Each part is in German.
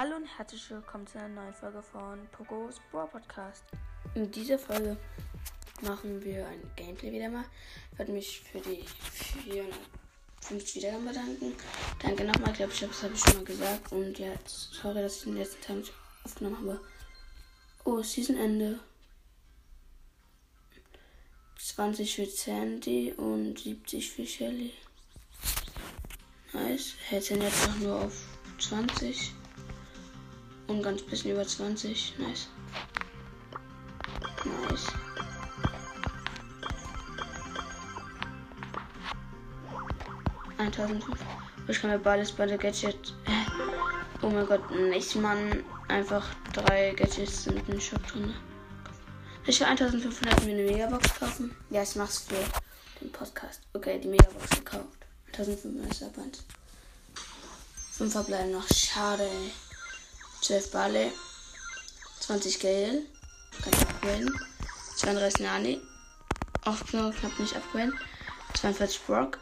Hallo und herzlich willkommen zu einer neuen Folge von Pogos Brawl Podcast. In dieser Folge machen wir ein Gameplay wieder mal. Ich werde mich für die 450 Wiedergaben bedanken. Danke nochmal, glaube ich, das habe ich schon mal gesagt. Und ja, sorry, dass ich den letzten Teil nicht aufgenommen habe. Oh, Seasonende. 20 für Sandy und 70 für Shelly. Nice. Hält den jetzt auch nur auf 20. Und ganz bisschen über 20. Nice. Nice. Ich kann mir beides bei der Gadget. Oh mein Gott, nicht Mann. Einfach drei Gadgets sind in Shop drin. Ich will 1500 mir eine Megabox kaufen. Ja, ich mach's für den Podcast. Okay, die Megabox gekauft. 1500 ist ab 1. 5 verbleiben noch. Schade, ey. 12 Bale. 20 Gale. Kann ich upgraden. 32 Nani. Auch knapp nicht upgraden. 42 Brock.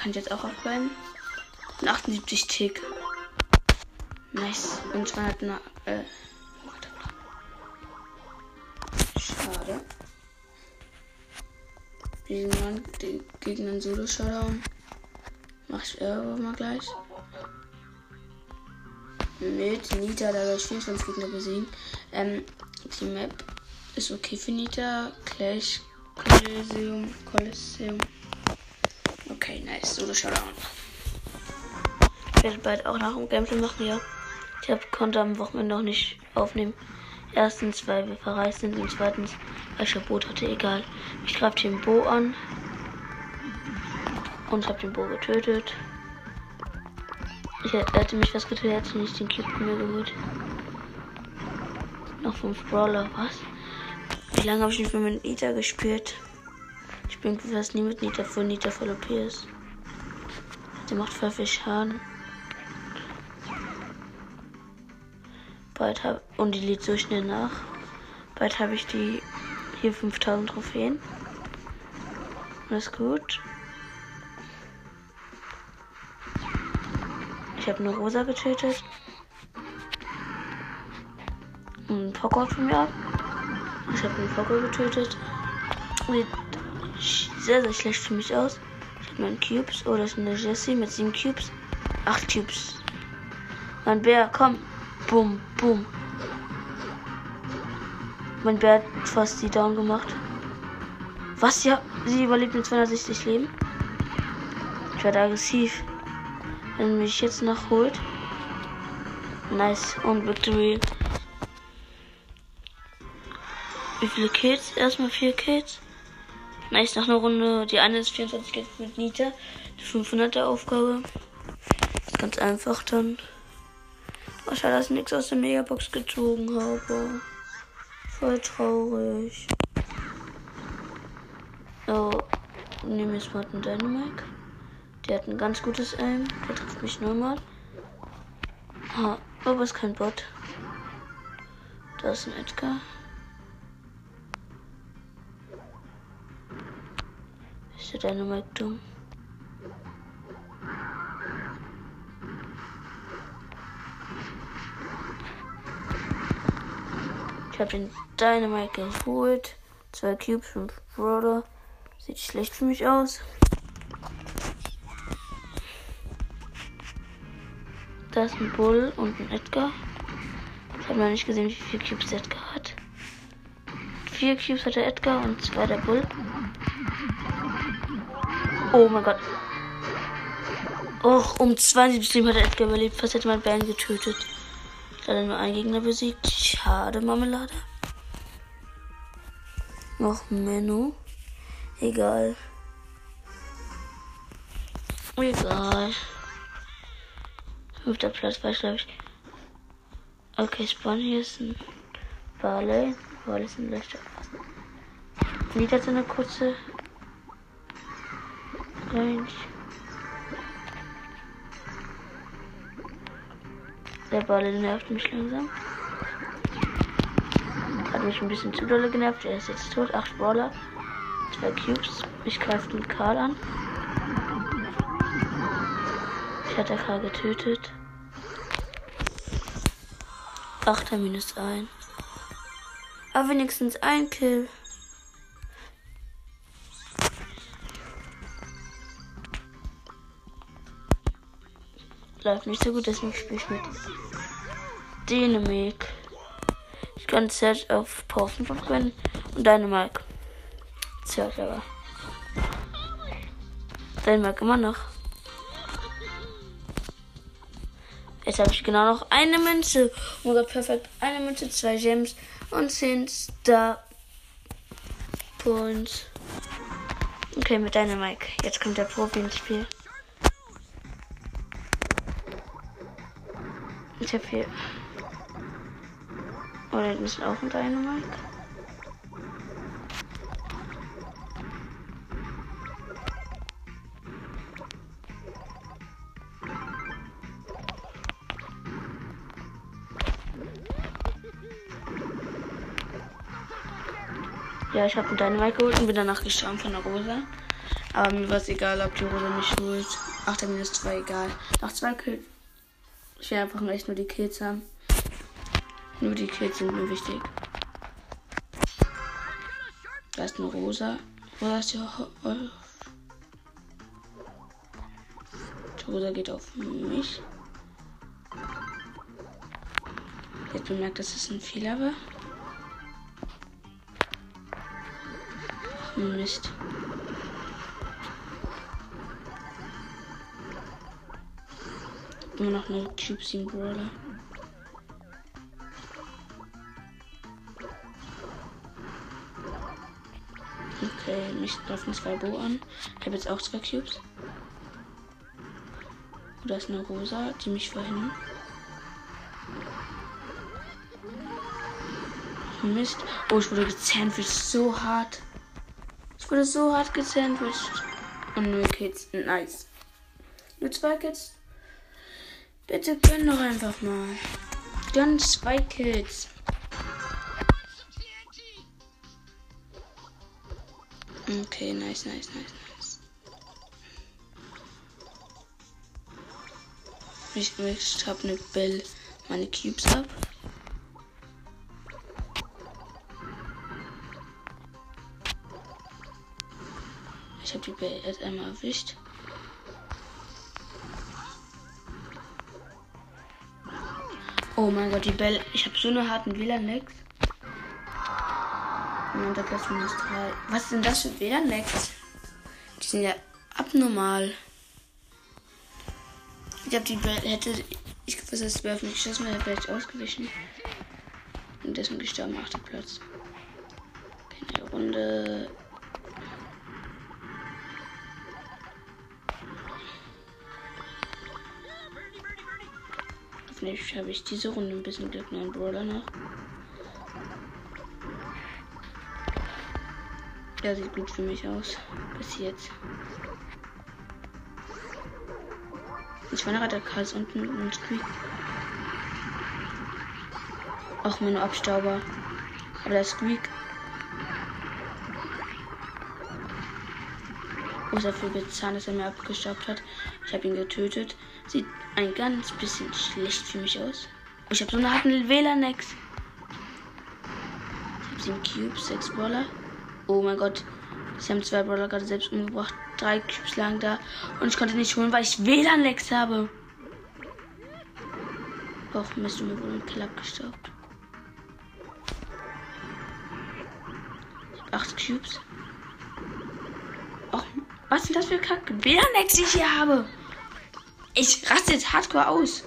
Kann ich jetzt auch upgraden. Und 78 Tick. Nice. Und 200 Na äh, Schade. Gegen, gegen einen Solo-Showdown. Mach ich aber mal gleich. Mit Nita, da werde ich 24 Gegner besiegen. Ähm, die Map ist okay für Nita. Clash, Colosseum, Colosseum. Okay, nice. Solo-Showdown. Ich werde bald auch nach dem Gameplay machen, ja. Ich hab, konnte am Wochenende noch nicht aufnehmen. Erstens, weil wir verreist sind und zweitens, weil ich ein Boot hatte, egal. Ich greife den Bo an und habe den Bo getötet. Ich hätte mich was getötet, hätte nicht den Cube mir geholt. Noch fünf Brawler, was? Wie lange habe ich nicht mehr mit Nita gespielt? Ich bin fast nie mit Nita, für Nita voll OP ist. Der macht voll viel Schaden. Bald hab, und die lädt so schnell nach. Bald habe ich die hier 5000 Trophäen. Alles gut. Ich habe eine Rosa getötet. Ein Poker von mir ab. Ich habe einen Poker getötet. Sieht sehr, sehr schlecht für mich aus. Ich habe meinen Cubes. Oh, das ist eine Jessie mit sieben Cubes. Acht Cubes. Mein Bär, komm. Bum, bum. Mein Bär hat fast die down gemacht. Was? Ja, sie überlebt mit 260 Leben. Ich werde aggressiv. Wenn mich jetzt nachholt. Nice. Und Victory. Wie viele Kills? Erstmal vier Kills. Nice, nach einer Runde. Die eine ist 24 Kills mit Nita. Die 500er Aufgabe. ist ganz einfach dann. Oh, schade, dass ich nichts aus der Megabox gezogen habe. Voll traurig. So, nehmen wir jetzt mal den Dynamite. Der hat ein ganz gutes Aim. Der trifft mich nur mal. Ha, aber ist kein Bot. Da ist ein Edgar. Ist der Dynamite dumm? Ich habe den Dynamite geholt. Zwei Cubes, fünf Brawler. Sieht schlecht für mich aus. Ist ein Bull und ein Edgar. Ich habe noch nicht gesehen, wie viele Cubes Edgar hat. Vier Cubes hat der Edgar und zwei der Bull. Oh mein Gott. Och, um 72 Leben hat der Edgar überlebt. Fast hätte mein Band getötet. Leider nur ein Gegner besiegt. Schade, Marmelade. Noch Menno. Egal. Egal. Fünfter Platz war glaube ich. Okay, Spawn hier ist ein Barley. Barley ist ein leichter Lied hat eine kurze Range. Der Ball nervt mich langsam. Hat mich ein bisschen zu dolle genervt. Er ist jetzt tot. Acht Brawler. Zwei Cubes. Ich greife den Karl an. Ich hatte Karl getötet. Achter minus ein. Aber wenigstens ein Kill. Läuft nicht so gut, deswegen spiele ich mit Dynamik. Ich kann Search auf Pausen verwenden und Dynamik. Search aber. Dynamik immer noch. Jetzt habe ich genau noch eine Münze. Oh mein Gott, perfekt. Eine Münze, zwei Gems und zehn Star Points. Okay, mit deiner Mike. Jetzt kommt der Profi ins Spiel. Ich habe hier. Oh, da ist auch ein Dynamite. Ja, ich habe einen Dynamite geholt und bin danach gestorben von der Rosa. Aber mir war es egal, ob die Rosa mich holt. Ach, der minus 2 egal. Nach zwei Kills ich will einfach echt nur die Kills haben. Nur die Kills sind mir wichtig. Da ist eine Rosa. Rosa ist die, die Rosa geht auf mich. Jetzt bemerkt, dass es ein Fehler war. Mist. Immer noch eine Cube 7 Brawler. Okay, mich laufen zwei Bo an. Ich habe jetzt auch zwei Cubes. Und da ist eine Rosa, die mich vorhin. Mist. Oh, ich wurde gesandwiched so hart. Ich wurde so hart gesandwiched. Und nur Kids. Nice. Nur zwei Kids. Bitte gönn doch einfach mal. Gönn zwei Kills. Okay, nice, nice, nice, nice. Ich, ich habe eine Bell meine Cubes ab. Ich habe die Bell erst einmal erwischt. Oh mein Gott, die Bell. Ich habe so eine harten WLAN-Lags. Und da Platz minus 3. Was sind das für WLAN-Lags? Die sind ja abnormal. Ich habe die Bell. Hätte. Ich gewusst, dass Bell auf mich geschossen wäre, vielleicht ausgewichen. Und deswegen gestorben, achter Platz. Okay, Runde. Vielleicht habe ich diese Runde ein bisschen Glück mit einem Brawler noch. Der sieht gut für mich aus. Bis jetzt. Ich war gerade Kreis unten und Squeak. Auch meine Abstauber. Aber der Squeak. Muss dafür bezahlen, dass er mir abgestaubt hat. Ich habe ihn getötet. Sieht ein ganz bisschen schlecht für mich aus. Ich habe so eine harten WLAN-Nex. Ich habe 7 Cubes, 6 Brawler. Oh mein Gott. Sie haben zwei Brawler gerade selbst umgebracht. Drei Cubes lang da. Und ich konnte nicht holen, weil ich WLAN-Lex habe. Och, Mist, mir wohl einen Kill abgestaubt. Ich habe 8 Cubes. Och, was sind das für Kacke? WLAN-Lex, die ich hier habe. Ich raste jetzt hardcore aus.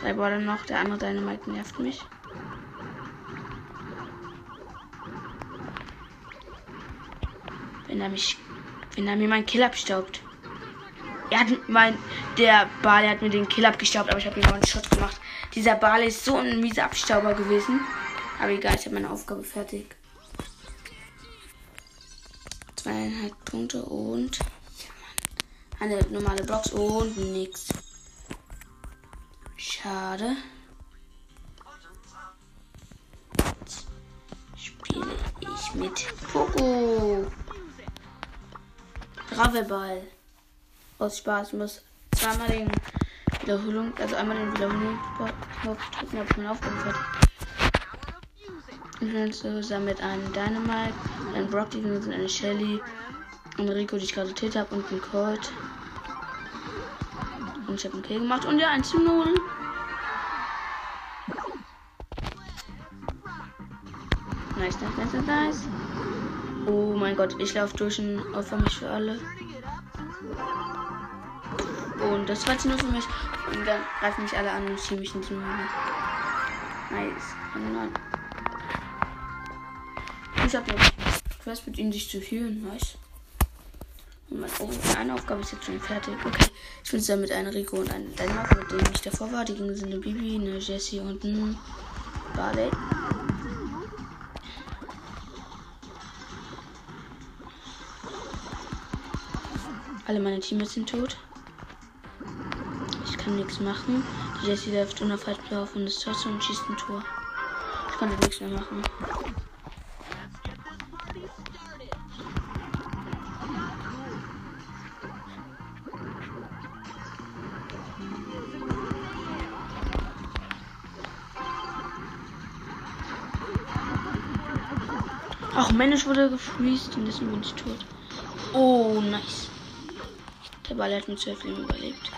Drei Border noch, der andere Dynamite nervt mich. Wenn er mich. Wenn er mir meinen Kill abstaubt. Er hat mein. Der Bale hat mir den Kill abgestaubt, aber ich habe ihm noch einen Shot gemacht. Dieser Bale ist so ein mieser Abstauber gewesen. Aber egal, ich habe meine Aufgabe fertig. Punkte und eine normale Box und nichts. Schade. Jetzt spiele ich mit Poco. Gravelball. Aus Spaß muss zweimal den Wiederholung, also einmal den Wiederholung drücken, ich meine Aufgabe fertig. Influencer mit einem Dynamite, einem Brock, benutzen eine Shelly, eine Rico, die ich gerade getötet habe und einen Colt. Und ich habe einen Kill gemacht und ja, 1 zu 0. Nice, nice, nice, nice. Oh mein Gott, ich laufe durch und opfer mich für alle. Und das war nur für mich. Und dann greifen mich alle an und ziehen mich in die Mine. Nice. Ich habe noch Quest mit ihnen sich zu führen. Nice. Oh, eine Aufgabe ist jetzt schon fertig. Okay. Ich bin zusammen mit einer Rico und einem Dänemark, mit dem ich davor war. Die gingen sind eine Bibi, eine Jessie und ein Barley. Alle meine Teammates sind tot. Ich kann nichts machen. Die Jessie läuft unaufhaltbar auf und ist trotzdem und schießt ein Tor. Ich kann nichts mehr machen. Mensch wurde gefreezed und deswegen bin ich tot. Oh, nice. Der Ball hat mit 12 Leben überlebt.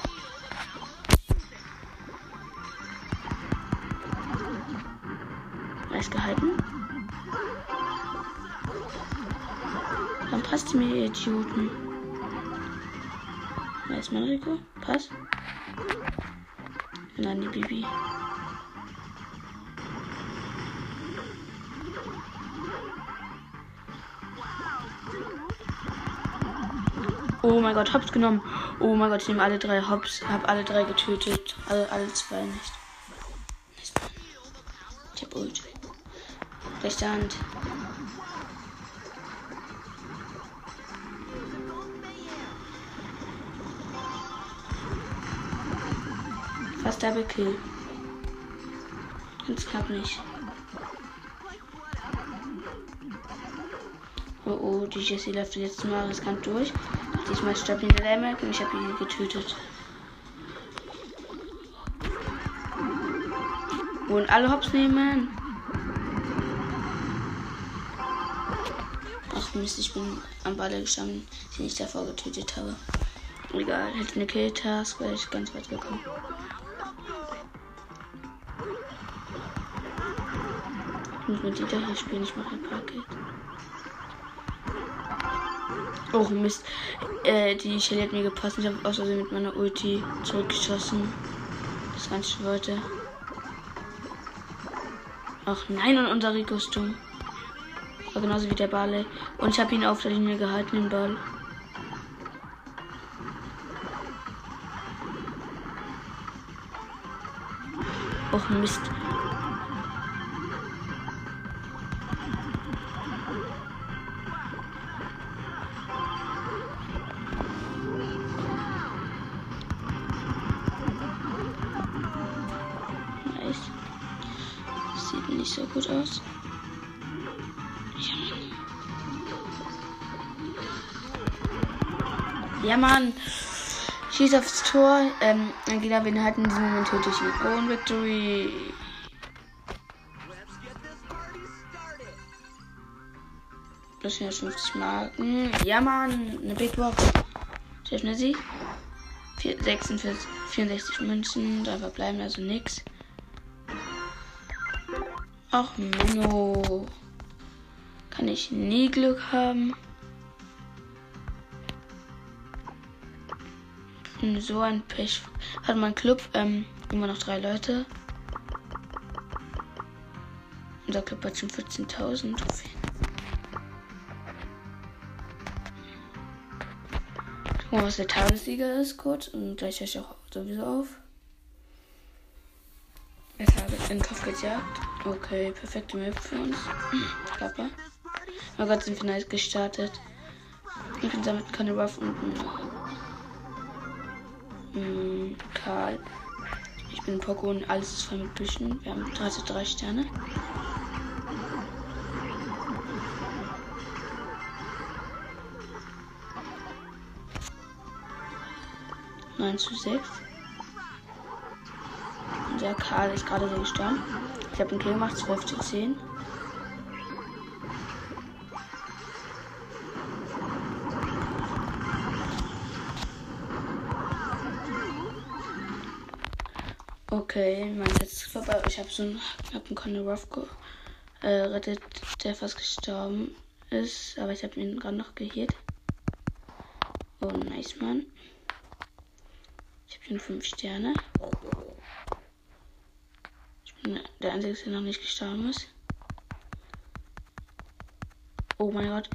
Nice gehalten. Dann passt mir, ihr Idioten. Nice, Mariko. Pass. Dann die Bibi. Oh mein Gott, Hops genommen. Oh mein Gott, ich nehme alle drei Hops. Hab alle drei getötet. Alle, alle zwei nicht. Ich hab Ult. Rechte Hand. Fast Double Kill. Ganz knapp nicht. Oh oh, die Jessie läuft jetzt mal riskant durch. Diesmal stabile Dämme und ich habe ihn getötet. Und alle Hops nehmen. Ach Mist, ich bin am Balle gestanden, den ich davor getötet habe. Egal, hätte eine Kill-Task, wäre ich ganz weit gekommen. Ich muss mit Dieter hier spielen, ich mache ein paar Kills. Oh Mist. Äh, die Shelly hat mir gepasst. Ich habe Versehen mit meiner Ulti zurückgeschossen. Das ganze wollte. Ach nein, und unser Rico ist dumm. War genauso wie der Ball. Und ich habe ihn auf der Linie gehalten, den Ball. Och Mist. Gut aus. Ja, Mann. Schieß aufs Tor. Ähm, Gegner bin halt in diesem Moment töte ich ihn. Und Victory. Plus 450 Marken. Ja, Mann. Eine Big Box. Schnell sie. 46, 64 Münzen. Da verbleiben also nichts. Ach, no. Kann ich nie Glück haben. So ein Pech. Hat mein Club ähm, immer noch drei Leute. Unser Club hat schon 14.000 Trophäen. Gucken wir, was der Tagessieger ist, kurz. Und gleich höre ich auch sowieso auf. Jetzt habe ich in Kopf gejagt. Okay, perfekte Map für uns. Kappa. Oh Gott, sind wir nice gestartet. Ich bin damit keine Ruff und ein Karl. Ich bin Poco und alles ist voll mit Büschen. Wir haben 33 Sterne. Neun zu sechs. der Karl ist gerade sehr gestorben. Ich habe einen Kill gemacht, 12 zu 10. Okay, mein ist vorbei. Ich habe so einen knappen Conor Ruff äh, rettet, der fast gestorben ist. Aber ich habe ihn gerade noch geheilt. Oh, nice, Mann. Ich habe schon 5 Sterne. Bin der Einzige, der noch nicht gestorben ist. Oh mein Gott.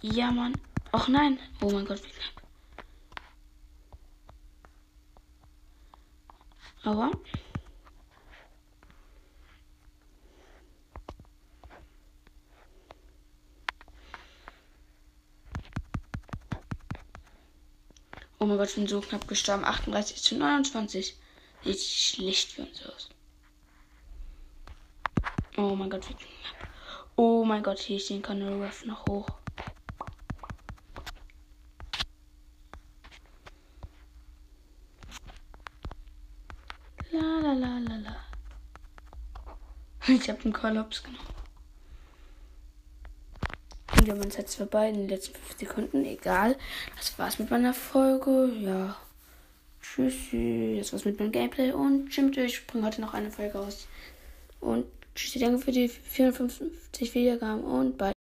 Ja, Mann. Ach nein. Oh mein Gott, wie knapp. Aber Oh mein Gott, ich bin so knapp gestorben. 38 zu 29. Sieht schlecht für uns aus. Oh mein Gott. Oh mein Gott, hier ist den Conor Ruff noch hoch. La la la la la. Ich habe den Kollaps genommen. Und wir haben uns jetzt vorbei in den letzten 5 Sekunden. Egal. Das war's mit meiner Folge. Ja. Tschüssi. Das war's mit meinem Gameplay. Und stimmt, ich bringe heute noch eine Folge aus. Und tschüssi, danke für die 54 Wiedergaben und bye.